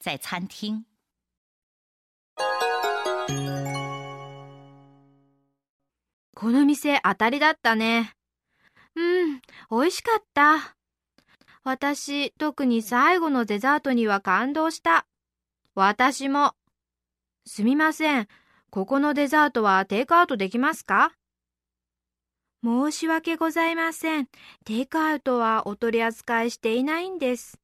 在餐厅。この店当たりだったね。うん、美味しかった。私、特に最後のデザートには感動した。私も。すみません。ここのデザートはテイクアウトできますか？申し訳ございません。テイクアウトはお取り扱いしていないんです。